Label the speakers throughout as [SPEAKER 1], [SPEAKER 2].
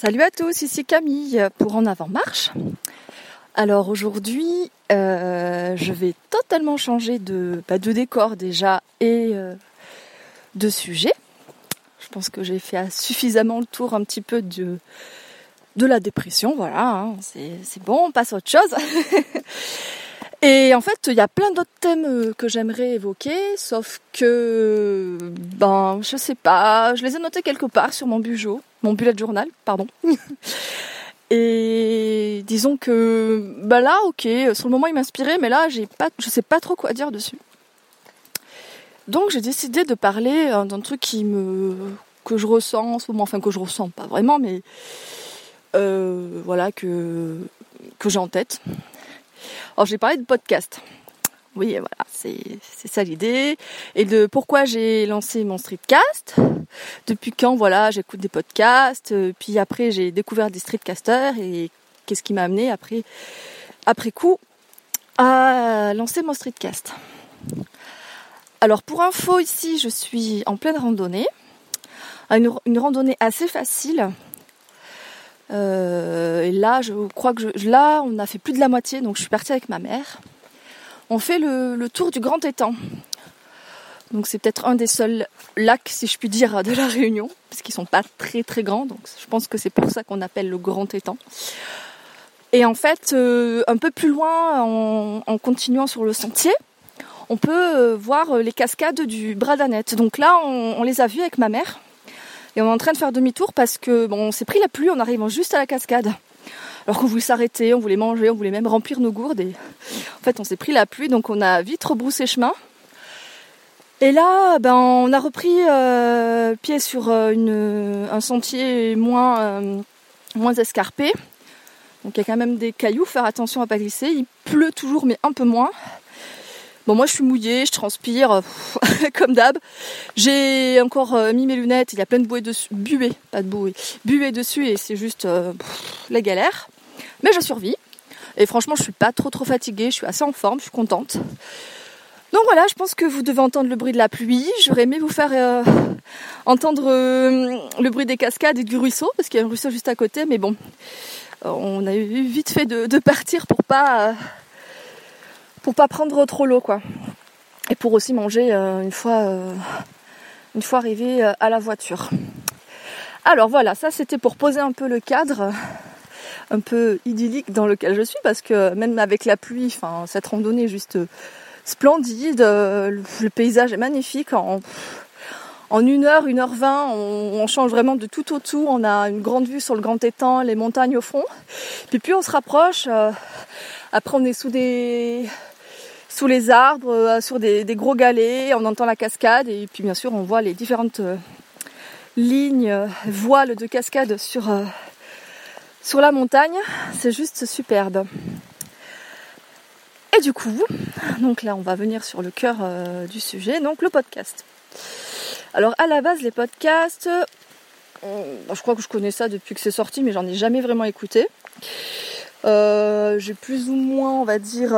[SPEAKER 1] Salut à tous, ici Camille pour En Avant Marche. Alors aujourd'hui, euh, je vais totalement changer de, bah, de décor déjà et euh, de sujet. Je pense que j'ai fait suffisamment le tour un petit peu de, la dépression, voilà, hein. c'est bon, on passe à autre chose. Et en fait, il y a plein d'autres thèmes euh, que j'aimerais évoquer, sauf que, ben, je sais pas, je les ai notés quelque part sur mon bujo, mon bullet journal, pardon. Et disons que, ben là, ok, sur le moment il m'inspirait, mais là, j'ai pas, je sais pas trop quoi dire dessus. Donc j'ai décidé de parler euh, d'un truc qui me, que je ressens en ce moment, enfin que je ressens pas vraiment, mais euh, voilà que que j'ai en tête. Alors j'ai parlé de podcast. Oui, voilà, c'est ça l'idée. Et de pourquoi j'ai lancé mon streetcast. Depuis quand, voilà, j'écoute des podcasts. Euh, puis après, j'ai découvert des streetcasters. Et qu'est-ce qui m'a amené après, après coup à lancer mon streetcast. Alors pour info, ici, je suis en pleine randonnée. Une, randonnée assez facile euh, et là, je crois que je, là, on a fait plus de la moitié, donc je suis partie avec ma mère. On fait le, tour du Grand Étang. Donc c'est peut-être un des seuls lacs, si je puis dire, de la Réunion, parce qu'ils sont pas très très grands. Je pense que c'est pour ça qu'on appelle le Grand Étang. Et en fait, euh, un peu plus loin, en, continuant sur le sentier, on peut euh, voir les cascades du Bradanette. Donc là, on, les a vues avec ma mère. Et on est en train de faire demi-tour parce que on s'est pris la pluie en arrivant juste à la cascade. Alors qu'on voulait s'arrêter, on voulait manger, on voulait même remplir nos gourdes. En fait, on s'est pris la pluie, donc on a vite rebroussé chemin. Et là, ben, on a repris euh, pied sur euh, un sentier moins, euh, moins escarpé. Donc il y a quand même des cailloux, faire attention à pas glisser. Il pleut toujours, mais un peu moins. Bon, moi je suis mouillée, je transpire, comme d'hab. J'ai encore mis mes lunettes, il y a plein de bouées dessus, buée, pas de bouée, buée dessus et c'est juste la galère. Mais je survis. Et franchement, je suis pas trop trop fatiguée, je suis assez en forme, je suis contente. Donc voilà, je pense que vous devez entendre le bruit de la pluie. J'aurais aimé vous faire euh, entendre le bruit des cascades et du ruisseau, parce qu'il y a un ruisseau juste à côté, mais bon, on a eu vite fait de, partir pour pas pour pas prendre trop l'eau quoi. Et pour aussi manger euh, une fois euh, une fois arrivé euh, à la voiture. Alors voilà, ça c'était pour poser un peu le cadre un peu idyllique dans lequel je suis parce que même avec la pluie, enfin cette randonnée est juste splendide, le paysage est magnifique en en une heure, une heure vingt, on, change vraiment de tout au tout. On a une grande vue sur le grand étang, les montagnes au fond. Puis plus on se rapproche, après on est sous des sous les arbres, euh, sur des, gros galets, on entend la cascade et puis bien sûr on voit les différentes euh, lignes, euh, voiles de cascade sur, sur la montagne. C'est juste superbe. Et du coup, donc là on va venir sur le cœur du sujet, donc le podcast. Alors à la base les podcasts, je crois que je connais ça depuis que c'est sorti mais j'en ai jamais vraiment écouté. j'ai plus ou moins on va dire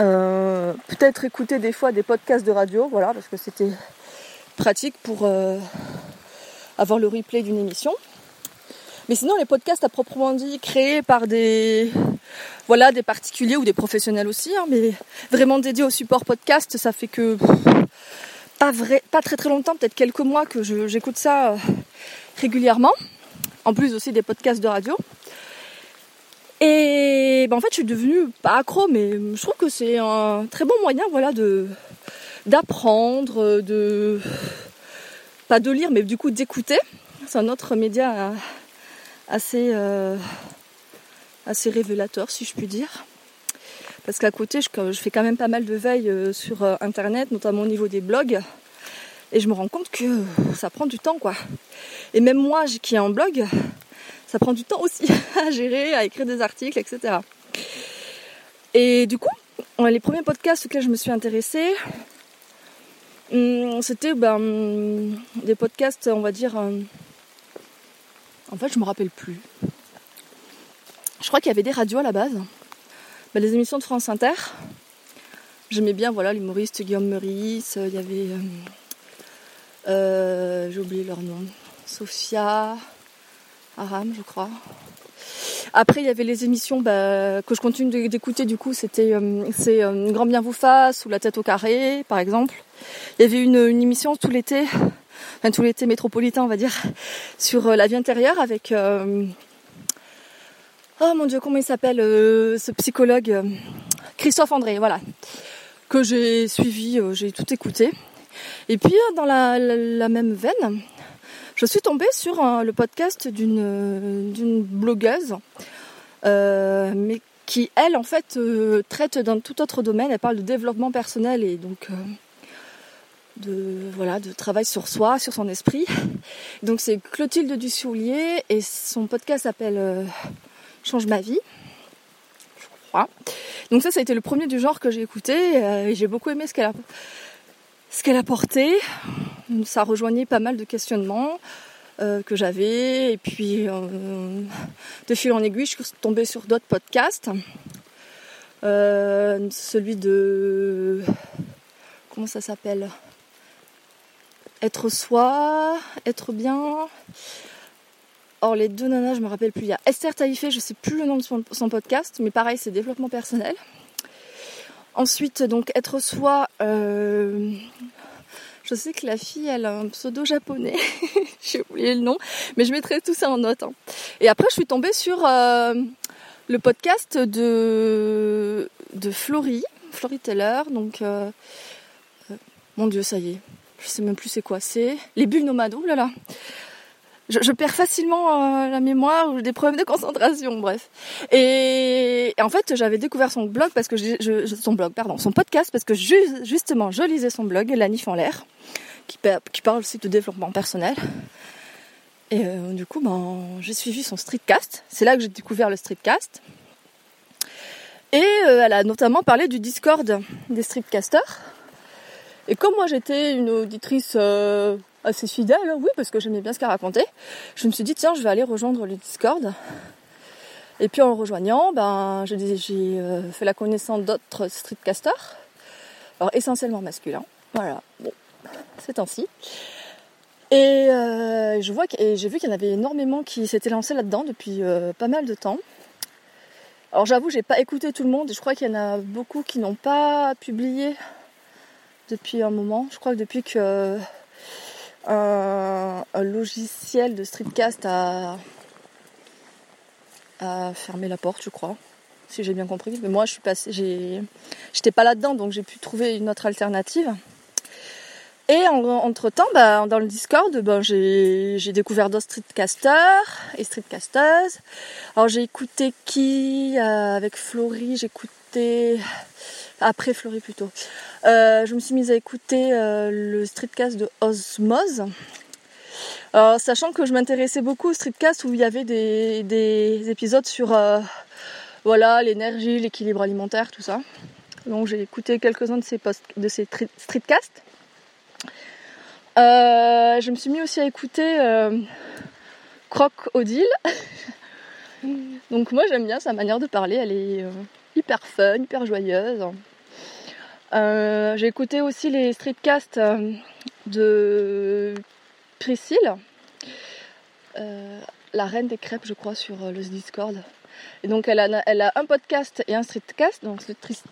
[SPEAKER 1] euh, peut-être écouter des fois des podcasts de radio, voilà, parce que c'était pratique pour euh, avoir le replay d'une émission. Mais sinon, les podcasts à proprement dit créés par des voilà des particuliers ou des professionnels aussi, hein, mais vraiment dédiés au support podcast, ça fait que pas vrai, pas très très longtemps, peut-être quelques mois que j'écoute ça euh, régulièrement. En plus aussi des podcasts de radio. Et ben, en fait, je suis devenue pas accro, mais je trouve que c'est un très bon moyen, voilà, de d'apprendre, de pas de lire, mais du coup d'écouter. C'est un autre média assez euh, assez révélateur, si je puis dire. Parce qu'à côté, je, fais quand même pas mal de veille euh, sur euh, Internet, notamment au niveau des blogs. Et je me rends compte que ça prend du temps, quoi. Et même moi, qui ai un blog, ça prend du temps aussi à gérer, à écrire des articles, etc. Et du coup, les premiers podcasts auxquels je me suis intéressée, hum, c'était ben, des podcasts, on va dire. Euh, en fait, je me rappelle plus. Je crois qu'il y avait des radios à la base. Ben, les émissions de France Inter. J'aimais bien voilà l'humoriste Guillaume Meurice. Il y avait. Euh, euh, j'ai oublié leur nom. Sophia. Aram, je crois. Après, il y avait les émissions bah, que je continue d'écouter. Du coup, c'était euh, c'est euh, Grand bien vous fasse ou La tête au carré, par exemple. Il y avait une, émission tout l'été, enfin tout l'été métropolitain, on va dire, sur euh, la vie intérieure avec oh mon dieu, comment il s'appelle ce psychologue Christophe André, voilà, que j'ai suivi, j'ai tout écouté. Et puis dans la, la même veine, je suis tombée sur le podcast d'une blogueuse, euh, mais qui elle en fait euh, traite d'un tout autre domaine. Elle parle de développement personnel et donc euh, de voilà de travail sur soi, sur son esprit. Donc c'est Clotilde Dussoulier et son podcast s'appelle Change ma vie. Je crois. Donc ça, ça a été le premier du genre que j'ai écouté et j'ai beaucoup aimé ce qu'elle a ce qu'elle a porté. Ça rejoignait pas mal de questionnements euh, que j'avais. Et puis, euh, de fil en aiguille, je suis tombée sur d'autres podcasts. Euh, celui de... Comment ça s'appelle? Être soi, être bien. Or, les deux nanas, je me rappelle plus. Il y a Esther Taïfé, je sais plus le nom de son, podcast, mais pareil, c'est développement personnel. Ensuite, donc, être soi, euh, je sais que la fille, elle a un pseudo japonais. J'ai oublié le nom, mais je mettrai tout ça en note. Hein. Et après, je suis tombée sur euh, le podcast de, de Florie, Florie Teller. Donc, euh, mon Dieu, ça y est. Je sais même plus c'est quoi. C'est les bulles nomades. Ouh là je, perds facilement euh, la mémoire ou des problèmes de concentration, bref. Et, en fait, j'avais découvert son blog parce que son blog, pardon, son podcast parce que justement, je lisais son blog, La Nif en l'air, qui, qui, parle aussi de développement personnel. Et euh, du coup, ben, j'ai suivi son streetcast. C'est là que j'ai découvert le streetcast. Et euh, elle a notamment parlé du Discord des streetcasters. Et comme moi j'étais une auditrice assez fidèle, oui, parce que j'aimais bien ce qu'elle racontait. Je me suis dit, tiens, je vais aller rejoindre le Discord. Et puis en le rejoignant, ben, j'ai euh, fait la connaissance d'autres streetcasters, alors essentiellement masculins. Voilà, bon, c'est ainsi. Et euh, je vois j'ai vu qu'il y en avait énormément qui s'étaient lancés là-dedans depuis euh, pas mal de temps. Alors j'avoue, j'ai pas écouté tout le monde. Je crois qu'il y en a beaucoup qui n'ont pas publié depuis un moment. Je crois que depuis que un, logiciel de streetcast a, fermé la porte, je crois, si j'ai bien compris. Mais moi, je suis passée, j'étais pas là-dedans, donc j'ai pu trouver une autre alternative. Et entre temps, bah, dans le Discord, bah, j'ai, découvert d'autres streetcasters et streetcasters. Alors j'ai écouté qui euh, avec Florie, j'ai écouté après Fleury plutôt. Euh, je me suis mise à écouter euh, le streetcast de Osmose. sachant que je m'intéressais beaucoup au streetcast où il y avait des, épisodes sur euh, voilà l'énergie, l'équilibre alimentaire, tout ça. Donc j'ai écouté quelques-uns de ces, de ces streetcasts. je me suis mis aussi à écouter Croc Odile. Donc moi j'aime bien sa manière de parler, elle est hyper fun, hyper joyeuse. Euh, j'ai écouté aussi les streetcasts euh, de Priscille, euh, la reine des crêpes, je crois, sur le Discord. Et donc elle a, un podcast et un streetcast, donc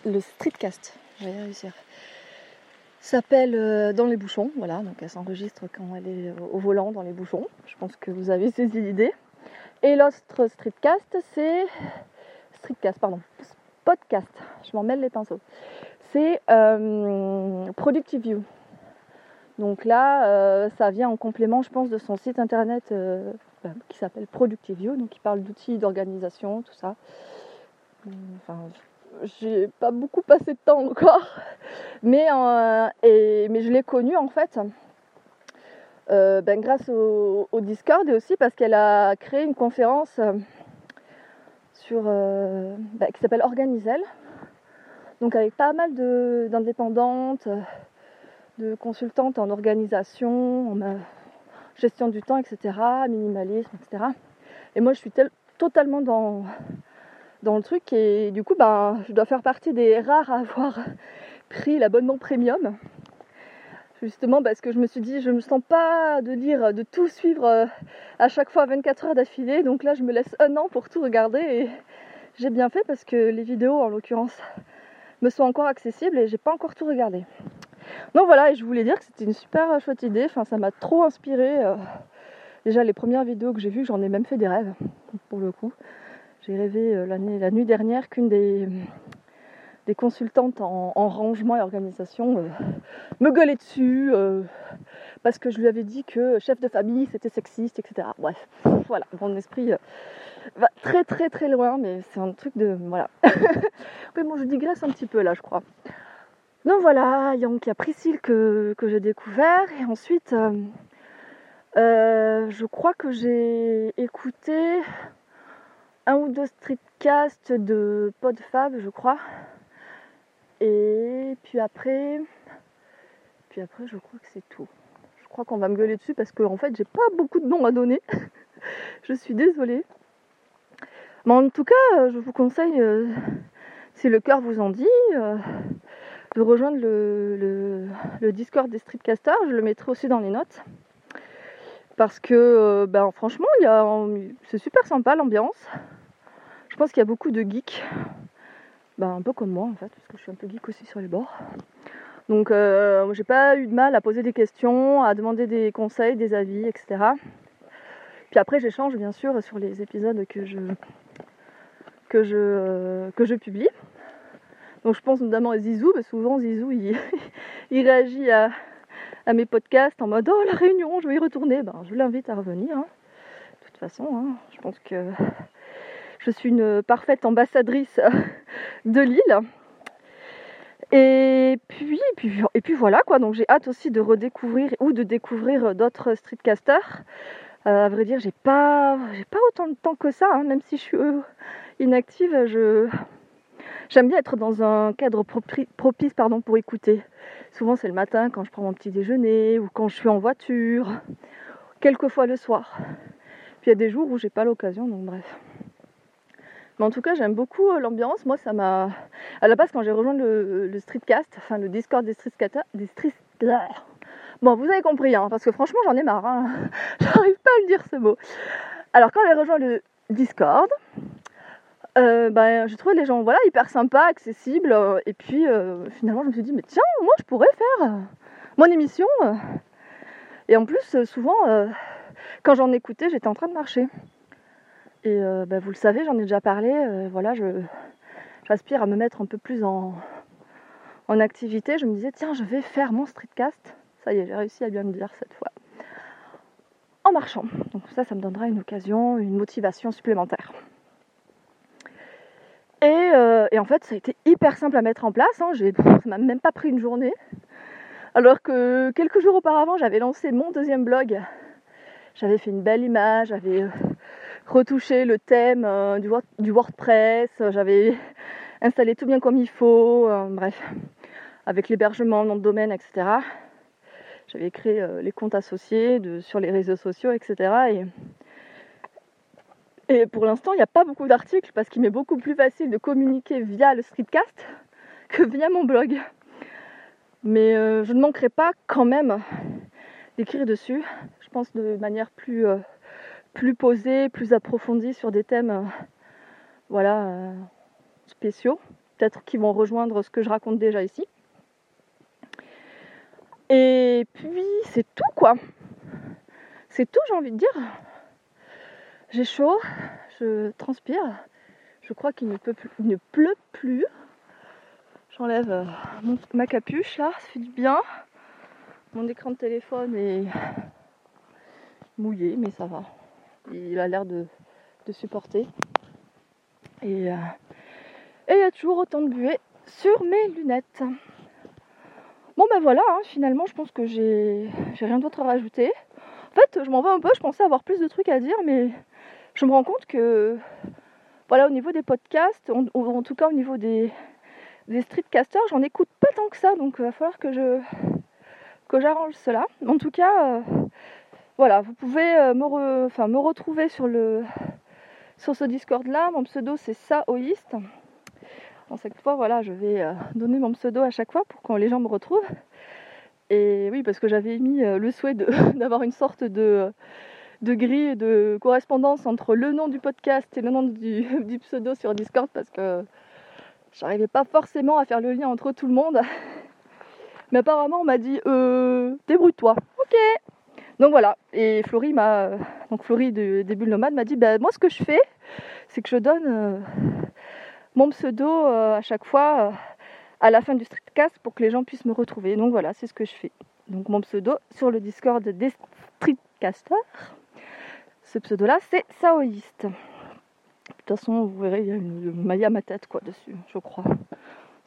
[SPEAKER 1] le, streetcast, je vais réussir, s'appelle Dans les bouchons, voilà, donc elle s'enregistre quand elle est au volant dans les bouchons. Je pense que vous avez saisi l'idée. Et l'autre streetcast, c'est streetcast, pardon, podcast. Je m'en mêle les pinceaux. C'est euh, Productive View. Donc là, euh, ça vient en complément, je pense, de son site internet euh, qui s'appelle Productive View, donc il parle d'outils, d'organisation, tout ça. Enfin, j'ai pas beaucoup passé de temps encore, mais, je l'ai connue en fait. Ben, grâce au, Discord et aussi parce qu'elle a créé une conférence euh, bah, qui s'appelle Organizel. Donc avec pas mal d'indépendantes, de, consultantes en organisation, en gestion du temps, etc., minimalisme, etc. Et moi je suis totalement dans, dans le truc et du coup ben, je dois faire partie des rares à avoir pris l'abonnement premium. Justement parce que je me suis dit, je me sens pas de lire, de tout suivre euh, à chaque fois 24 heures d'affilée. Donc là, je me laisse un an pour tout regarder et j'ai bien fait parce que les vidéos, en l'occurrence, me sont encore accessibles et j'ai pas encore tout regardé. Donc voilà, et je voulais dire que c'était une super chouette idée. Enfin, ça m'a trop inspiré. Euh, déjà, les premières vidéos que j'ai vues, j'en ai même fait des rêves, pour le coup. J'ai rêvé euh, la nuit dernière qu'une des, des consultantes en, rangement et organisation euh, me gueulait dessus parce que je lui avais dit que chef de famille c'était sexiste, etc. Bref, voilà, mon esprit va très très très loin, mais c'est un truc de. Voilà. mais bon, je digresse un petit peu là, je crois. Donc voilà, il y a Priscille que, que j'ai découvert, et ensuite, euh, euh, je crois que j'ai écouté un ou deux streetcasts de PodFab, je crois. Et puis après, puis après, je crois que c'est tout. Je crois qu'on va me gueuler dessus parce qu'en en fait, j'ai pas beaucoup de noms à donner. je suis désolée. Mais en tout cas, euh, je vous conseille, euh, si le cœur vous en dit, euh, de rejoindre le, Discord des Streetcasters. Je le mettrai aussi dans les notes. Parce que, ben, franchement, c'est super sympa l'ambiance. Je pense qu'il y a beaucoup de geeks. Ben, un peu comme moi en fait, parce que je suis un peu geek aussi sur les bords. Donc j'ai pas eu de mal à poser des questions, à demander des conseils, des avis, etc. Puis après j'échange bien sûr sur les épisodes que je, que je, euh, que je publie. Donc je pense notamment à Zizou, que souvent Zizou il, réagit à, mes podcasts en mode Oh la réunion, je vais y retourner. Ben, je l'invite à revenir. Hein. De toute façon, hein, je pense que je suis une parfaite ambassadrice de l'île. Et puis, et puis, voilà quoi, donc j'ai hâte aussi de redécouvrir ou de découvrir d'autres streetcasters. Euh, à vrai dire, j'ai pas, pas autant de temps que ça, hein, même si je suis inactive, je j'aime bien être dans un cadre propice pardon, pour écouter. Souvent c'est le matin quand je prends mon petit déjeuner ou quand je suis en voiture, quelquefois le soir. Puis il y a des jours où j'ai pas l'occasion, donc bref. En tout cas, j'aime beaucoup euh, l'ambiance. Moi, ça m'a. À la base, quand j'ai rejoint le, streetcast, enfin le Discord des streetcasters, des street... Bon, vous avez compris, hein, parce que franchement, j'en ai marre. Hein. J'arrive pas à le dire ce mot. Alors, quand j'ai rejoint le Discord, euh, ben, j'ai trouvé les gens voilà, hyper sympas, accessibles. Euh, et puis euh, finalement, je me suis dit, mais tiens, moi je pourrais faire mon émission. Et en plus, souvent, quand j'en écoutais, j'étais en train de marcher. Et ben, vous le savez, j'en ai déjà parlé. voilà, je, j'aspire à me mettre un peu plus en, activité. Je me disais, tiens, je vais faire mon streetcast. Ça y est, j'ai réussi à bien me dire cette fois. En marchant. Donc ça, ça me donnera une occasion, une motivation supplémentaire. Euh, et, en fait, ça a été hyper simple à mettre en place. Hein. J'ai, ça m'a même pas pris une journée. Alors que quelques jours auparavant, j'avais lancé mon deuxième blog. J'avais fait une belle image, j'avais euh, retouché le thème euh, du, WordPress, j'avais installé tout bien comme il faut, bref, avec l'hébergement, nom de domaine, etc. J'avais créé les comptes associés sur les réseaux sociaux, etc. Et pour l'instant, il n'y a pas beaucoup d'articles parce qu'il m'est beaucoup plus facile de communiquer via le streetcast que via mon blog. Mais euh, je ne manquerai pas quand même d'écrire dessus. Je pense de manière plus, euh, plus posée, plus approfondie sur des thèmes euh, voilà, spéciaux. Peut-être qui vont rejoindre ce que je raconte déjà ici. Et puis c'est tout quoi. C'est tout j'ai envie de dire. J'ai chaud, je transpire. Je crois qu'il ne, ne pleut plus. J'enlève euh, ma capuche là, ça fait du bien. Mon écran de téléphone est mouillé, mais ça va. Il a l'air de, supporter. Et euh, il y a toujours autant de buée sur mes lunettes. Bon ben voilà, hein, finalement je pense que j'ai rien d'autre à rajouter. En fait, je m'en vais un peu, je pensais avoir plus de trucs à dire, mais je me rends compte que, voilà, au niveau des podcasts, en tout cas au niveau des, des streetcasters, j'en écoute pas tant que ça, donc il va falloir que je que j'arrange cela. En tout cas, euh, voilà, vous pouvez euh, me, enfin, me retrouver sur le sur ce Discord là. Mon pseudo c'est Saoïste. En cette fois, voilà, je vais euh, donner mon pseudo à chaque fois pour que les gens me retrouvent. Et oui, parce que j'avais mis le souhait d'avoir une sorte de, de grille de correspondance entre le nom du podcast et le nom du, du pseudo sur Discord parce que j'arrivais pas forcément à faire le lien entre tout le monde. Mais apparemment, on m'a dit euh, débrouille-toi. Ok. Donc voilà. Et Florie m'a, donc Florie de, des bulles m'a dit bah, moi ce que je fais, c'est que je donne euh, mon pseudo euh, à chaque fois euh, à la fin du streetcast pour que les gens puissent me retrouver. Donc voilà, c'est ce que je fais. Donc mon pseudo sur le Discord des streetcasters. Ce pseudo-là, c'est Saoïste. De toute façon, vous verrez, il y a une maille à ma tête quoi dessus, je crois.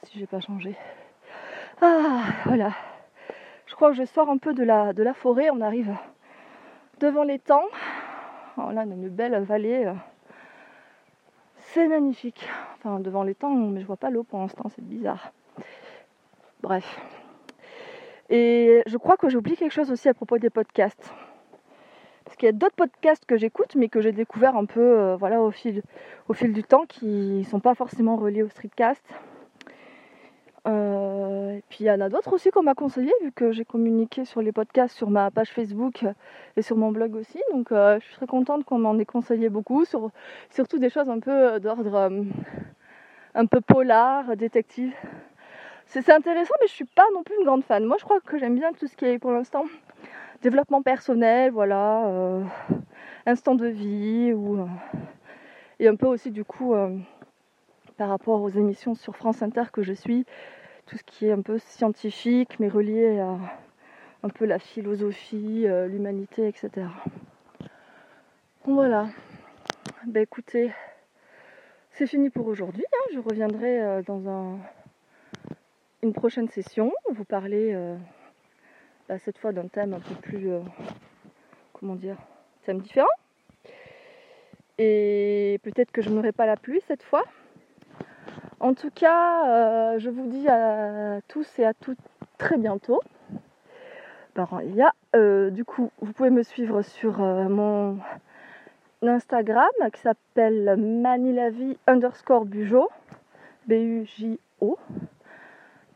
[SPEAKER 1] Si j'ai pas changé. Ah, voilà. Je crois que je sors un peu de la, forêt. On arrive devant l'étang. Oh là, une belle vallée. C'est magnifique. Enfin, devant l'étang, mais je vois pas l'eau pour l'instant. C'est bizarre. Bref. Et je crois que j'oublie quelque chose aussi à propos des podcasts. Parce qu'il y a d'autres podcasts que j'écoute, mais que j'ai découvert un peu euh, voilà, au, fil, au fil du temps, qui ne sont pas forcément reliés au streetcast. Euh, puis il y en a d'autres aussi qu'on m'a conseillé, vu que j'ai communiqué sur les podcasts sur ma page Facebook et sur mon blog aussi. Donc euh, je suis très contente qu'on m'en ait conseillé beaucoup, sur, surtout des choses un peu euh, d'ordre un peu polar, détective. C'est intéressant, mais je suis pas non plus une grande fan. Moi je crois que j'aime bien tout ce qui est pour l'instant développement personnel, voilà, instant de vie, ou, et un peu aussi du coup par rapport aux émissions sur France Inter que je suis, tout ce qui est un peu scientifique, mais relié à un peu la philosophie, euh, l'humanité, etc. voilà. Ben écoutez, c'est fini pour aujourd'hui. Hein. Je reviendrai euh, dans un, une prochaine session, vous parler euh, bah, cette fois d'un thème un peu plus, comment dire, thème différent. Et peut-être que je n'aurai pas la pluie cette fois. En tout cas, euh, je vous dis à tous et à toutes très bientôt. il y a, euh, du coup, vous pouvez me suivre sur euh, mon Instagram qui s'appelle manilavie underscore bujo, B-U-J-O.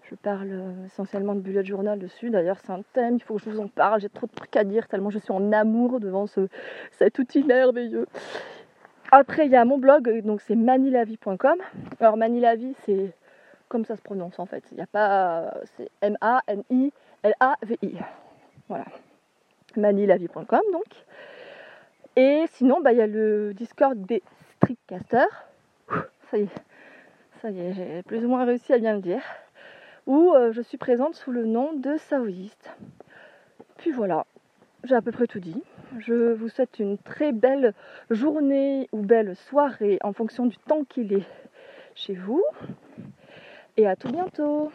[SPEAKER 1] Je parle essentiellement de bullet journal dessus. D'ailleurs, c'est un thème, il faut que je vous en parle. J'ai trop de trucs à dire tellement je suis en amour devant ce, cet outil merveilleux. Après, il y a mon blog, donc c'est manilavie.com. Alors, manilavie, c'est comme ça se prononce en fait. Il n'y a pas. C'est M-A-N-I-L-A-V-I. Voilà. Manilavie.com donc. Et sinon, bah, il y a le Discord des Streetcasters. Ça y est, ça y est, j'ai plus ou moins réussi à bien le dire. Où euh, je suis présente sous le nom de Saoïste. Puis voilà, j'ai à peu près tout dit. Je vous souhaite une très belle journée ou belle soirée en fonction du temps qu'il est chez vous. Et à tout bientôt